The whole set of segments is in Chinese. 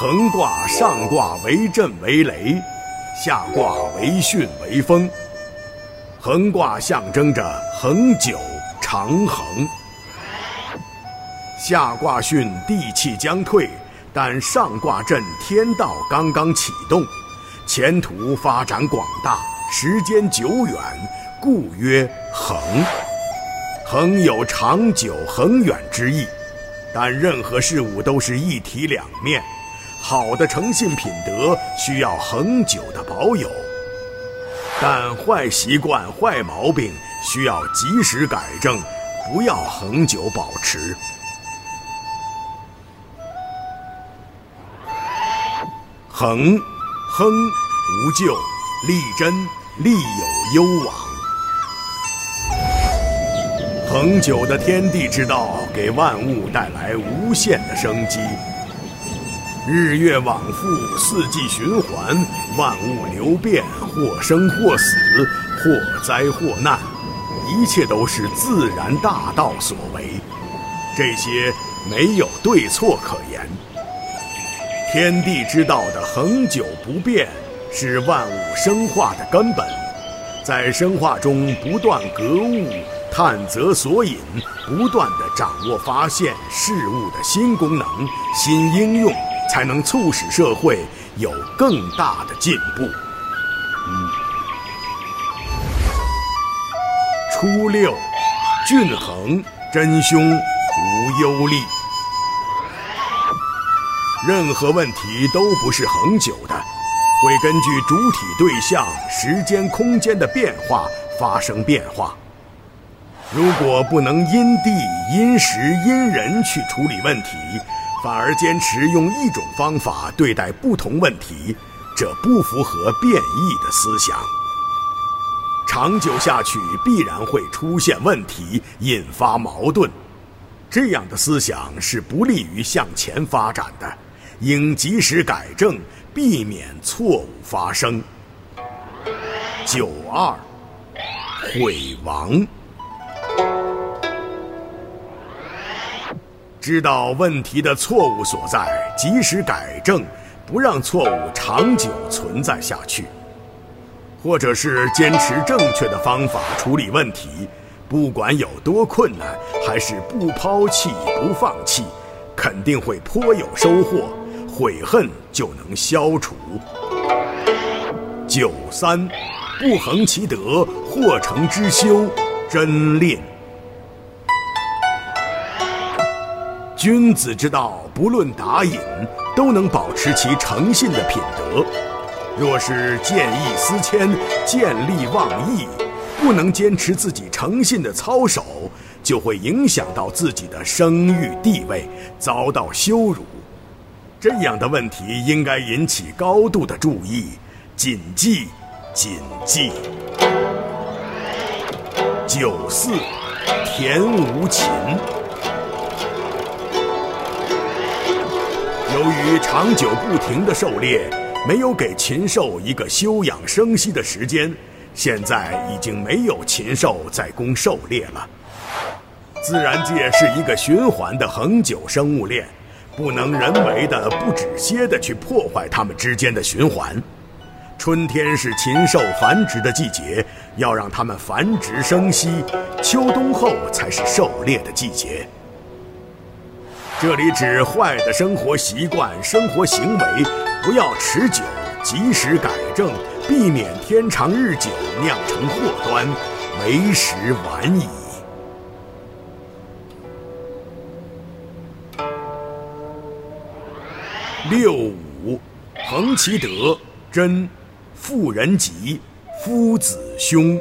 横卦上卦为震为雷，下卦为巽为风。横卦象征着恒久长恒，下卦巽地气将退，但上卦震天道刚刚启动，前途发展广大，时间久远，故曰恒。恒有长久恒远之意，但任何事物都是一体两面。好的诚信品德需要恒久的保有，但坏习惯、坏毛病需要及时改正，不要恒久保持。恒，亨，无咎，利贞，利有攸往。恒久的天地之道，给万物带来无限的生机。日月往复，四季循环，万物流变，或生或死，或灾或难，一切都是自然大道所为。这些没有对错可言。天地之道的恒久不变，是万物生化的根本。在生化中不断格物、探则索引，不断地掌握发现事物的新功能、新应用。才能促使社会有更大的进步。初六，均衡，真凶，无忧虑。任何问题都不是恒久的，会根据主体对象、时间、空间的变化发生变化。如果不能因地、因时、因人去处理问题。反而坚持用一种方法对待不同问题，这不符合变异的思想。长久下去，必然会出现问题，引发矛盾。这样的思想是不利于向前发展的，应及时改正，避免错误发生。九二，毁亡。知道问题的错误所在，及时改正，不让错误长久存在下去；或者是坚持正确的方法处理问题，不管有多困难，还是不抛弃、不放弃，肯定会颇有收获，悔恨就能消除。九三，不恒其德，或成之修，真吝。君子之道，不论打饮，都能保持其诚信的品德。若是见异思迁、见利忘义，不能坚持自己诚信的操守，就会影响到自己的声誉地位，遭到羞辱。这样的问题应该引起高度的注意，谨记，谨记。九四，田无禽。由于长久不停的狩猎，没有给禽兽一个休养生息的时间，现在已经没有禽兽在供狩猎了。自然界是一个循环的恒久生物链，不能人为的不止歇的去破坏它们之间的循环。春天是禽兽繁殖的季节，要让它们繁殖生息；秋冬后才是狩猎的季节。这里指坏的生活习惯、生活行为不要持久，及时改正，避免天长日久酿成祸端，为时晚矣。六五，恒其德，贞，妇人吉，夫子凶。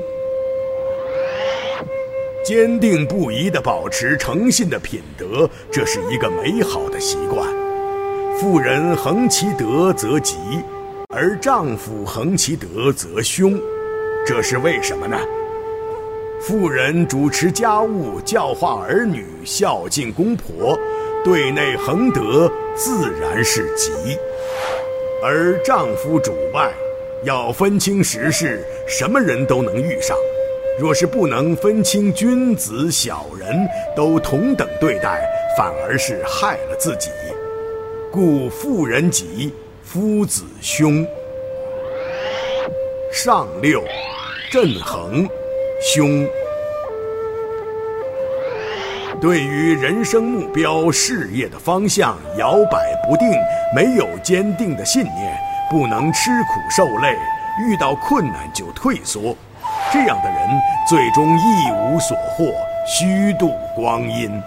坚定不移地保持诚信的品德，这是一个美好的习惯。妇人恒其德则吉，而丈夫恒其德则凶，这是为什么呢？妇人主持家务，教化儿女，孝敬公婆，对内恒德，自然是吉；而丈夫主外，要分清时事，什么人都能遇上。若是不能分清君子小人，都同等对待，反而是害了自己。故妇人吉，夫子凶。上六，震横，凶。对于人生目标、事业的方向摇摆不定，没有坚定的信念，不能吃苦受累，遇到困难就退缩，这样的人最终一无所获，虚度光阴。